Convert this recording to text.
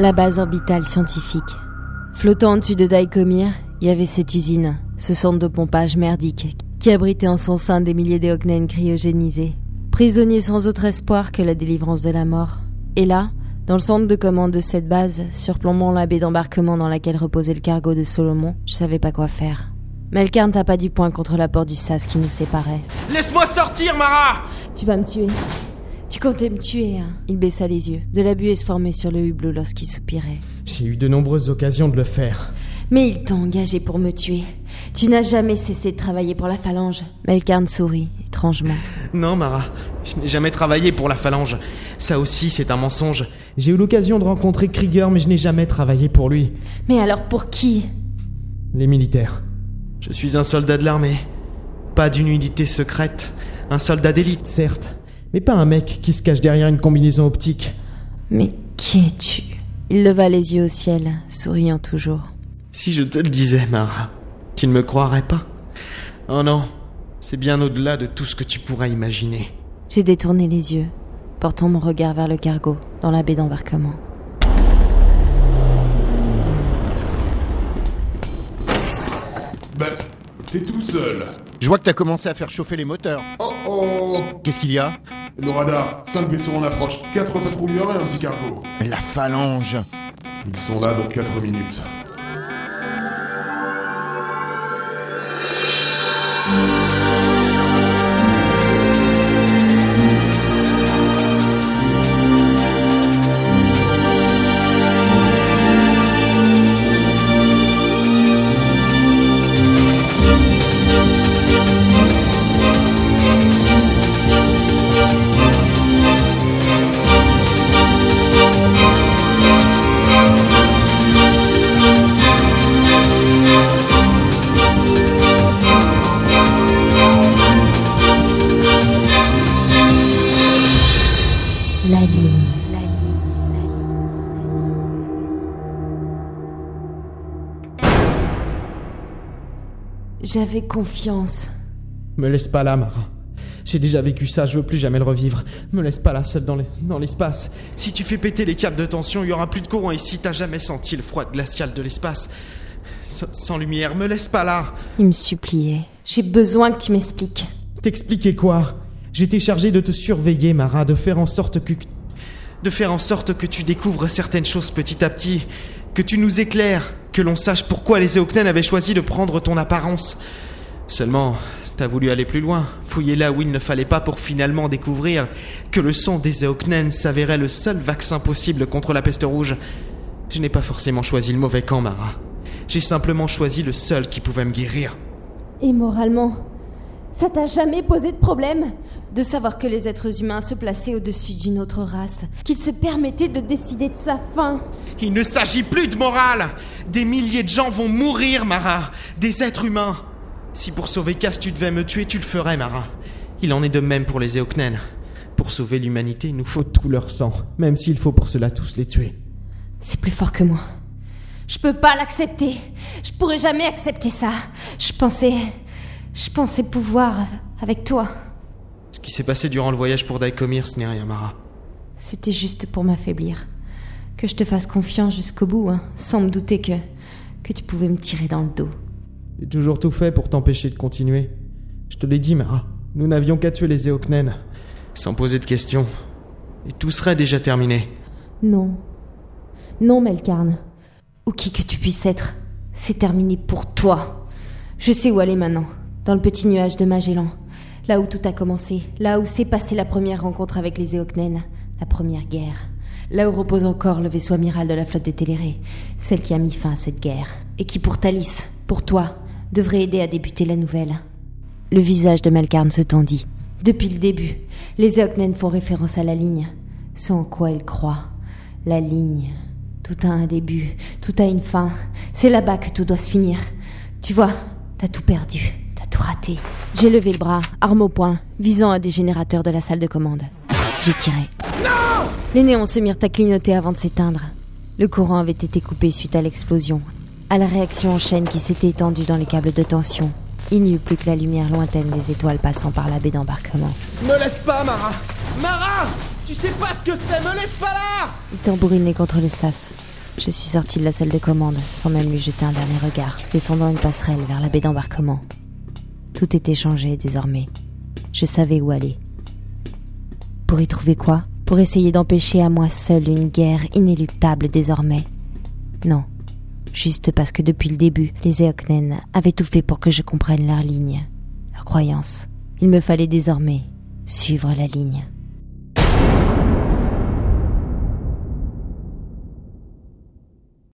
La base orbitale scientifique. Flottant au-dessus de Daikomir, il y avait cette usine, ce centre de pompage merdique, qui abritait en son sein des milliers d'éocnènes cryogénisés, prisonniers sans autre espoir que la délivrance de la mort. Et là, dans le centre de commande de cette base, surplombant la baie d'embarquement dans laquelle reposait le cargo de Solomon, je savais pas quoi faire. Melkarn tapa du poing contre la porte du sas qui nous séparait. Laisse-moi sortir, Mara Tu vas me tuer. Tu comptais me tuer, hein Il baissa les yeux. De la buée se formait sur le hublot lorsqu'il soupirait. J'ai eu de nombreuses occasions de le faire. Mais il t'a engagé pour me tuer. Tu n'as jamais cessé de travailler pour la phalange. Melkarn sourit, étrangement. Non, Mara, je n'ai jamais travaillé pour la phalange. Ça aussi, c'est un mensonge. J'ai eu l'occasion de rencontrer Krieger, mais je n'ai jamais travaillé pour lui. Mais alors pour qui? Les militaires. Je suis un soldat de l'armée. Pas d'une unité secrète. Un soldat d'élite, certes. Mais pas un mec qui se cache derrière une combinaison optique. Mais qui es-tu? Il leva les yeux au ciel, souriant toujours. Si je te le disais, Mara, tu ne me croirais pas. Oh non, c'est bien au-delà de tout ce que tu pourrais imaginer. J'ai détourné les yeux, portant mon regard vers le cargo, dans la baie d'embarquement. Ben, t'es tout seul. Je vois que t'as commencé à faire chauffer les moteurs. Oh oh Qu'est-ce qu'il y a? Le radar, 5 vaisseaux en approche, 4 patrouilleurs et un petit cargo. La phalange. Ils sont là dans 4 minutes. La ligne. J'avais confiance. Me laisse pas là, Mara. J'ai déjà vécu ça, je veux plus jamais le revivre. Me laisse pas là, seul dans les- dans l'espace. si tu fais péter les câbles de tension, il y aura plus de courant ici. T'as jamais senti le froid glacial de l'espace. Sans lumière, me laisse pas là. Il me suppliait. J'ai besoin que tu m'expliques. T'expliquer quoi? J'étais chargé de te surveiller, Mara, de faire en sorte que. de faire en sorte que tu découvres certaines choses petit à petit, que tu nous éclaires, que l'on sache pourquoi les Eoknen avaient choisi de prendre ton apparence. Seulement, t'as voulu aller plus loin, fouiller là où il ne fallait pas pour finalement découvrir que le sang des Eoknen s'avérait le seul vaccin possible contre la peste rouge. Je n'ai pas forcément choisi le mauvais camp, Mara. J'ai simplement choisi le seul qui pouvait me guérir. Et moralement, ça t'a jamais posé de problème de savoir que les êtres humains se plaçaient au-dessus d'une autre race, qu'ils se permettaient de décider de sa fin? Il ne s'agit plus de morale Des milliers de gens vont mourir, Mara Des êtres humains Si pour sauver Cass tu devais me tuer, tu le ferais, Mara. Il en est de même pour les Eoknen. Pour sauver l'humanité, il nous faut tout leur sang, même s'il faut pour cela tous les tuer. C'est plus fort que moi. Je peux pas l'accepter. Je pourrais jamais accepter ça. Je pensais. Je pensais pouvoir avec toi. Ce qui s'est passé durant le voyage pour Daikomir, ce n'est rien, Mara. C'était juste pour m'affaiblir. Que je te fasse confiance jusqu'au bout, hein, sans me douter que. que tu pouvais me tirer dans le dos. J'ai toujours tout fait pour t'empêcher de continuer. Je te l'ai dit, Mara. Nous n'avions qu'à tuer les Eoknen. Sans poser de questions. Et tout serait déjà terminé. Non. Non, Melkarn. Ou qui que tu puisses être, c'est terminé pour toi. Je sais où aller maintenant. Dans le petit nuage de Magellan. Là où tout a commencé. Là où s'est passée la première rencontre avec les Eoknen. La première guerre. Là où repose encore le vaisseau amiral de la flotte des Télérés. Celle qui a mis fin à cette guerre. Et qui, pour Thalys, pour toi, devrait aider à débuter la nouvelle. Le visage de Melkarn se tendit. Depuis le début, les Eoknen font référence à la ligne. Ce en quoi ils croient. La ligne. Tout a un début, tout a une fin. C'est là-bas que tout doit se finir. Tu vois, t'as tout perdu, raté. J'ai levé le bras, arme au poing, visant un des générateurs de la salle de commande. J'ai tiré. Les néons se mirent à clignoter avant de s'éteindre. Le courant avait été coupé suite à l'explosion, à la réaction en chaîne qui s'était étendue dans les câbles de tension. Il n'y eut plus que la lumière lointaine des étoiles passant par la baie d'embarquement. Me laisse pas, Mara Mara Tu sais pas ce que c'est, me laisse pas là Il tambourinait contre le sas. Je suis sortie de la salle de commande sans même lui jeter un dernier regard, descendant une passerelle vers la baie d'embarquement. Tout était changé désormais. Je savais où aller. Pour y trouver quoi? Pour essayer d'empêcher à moi seule une guerre inéluctable désormais? Non. Juste parce que depuis le début, les Eoknen avaient tout fait pour que je comprenne leur ligne, leur croyance. Il me fallait désormais suivre la ligne.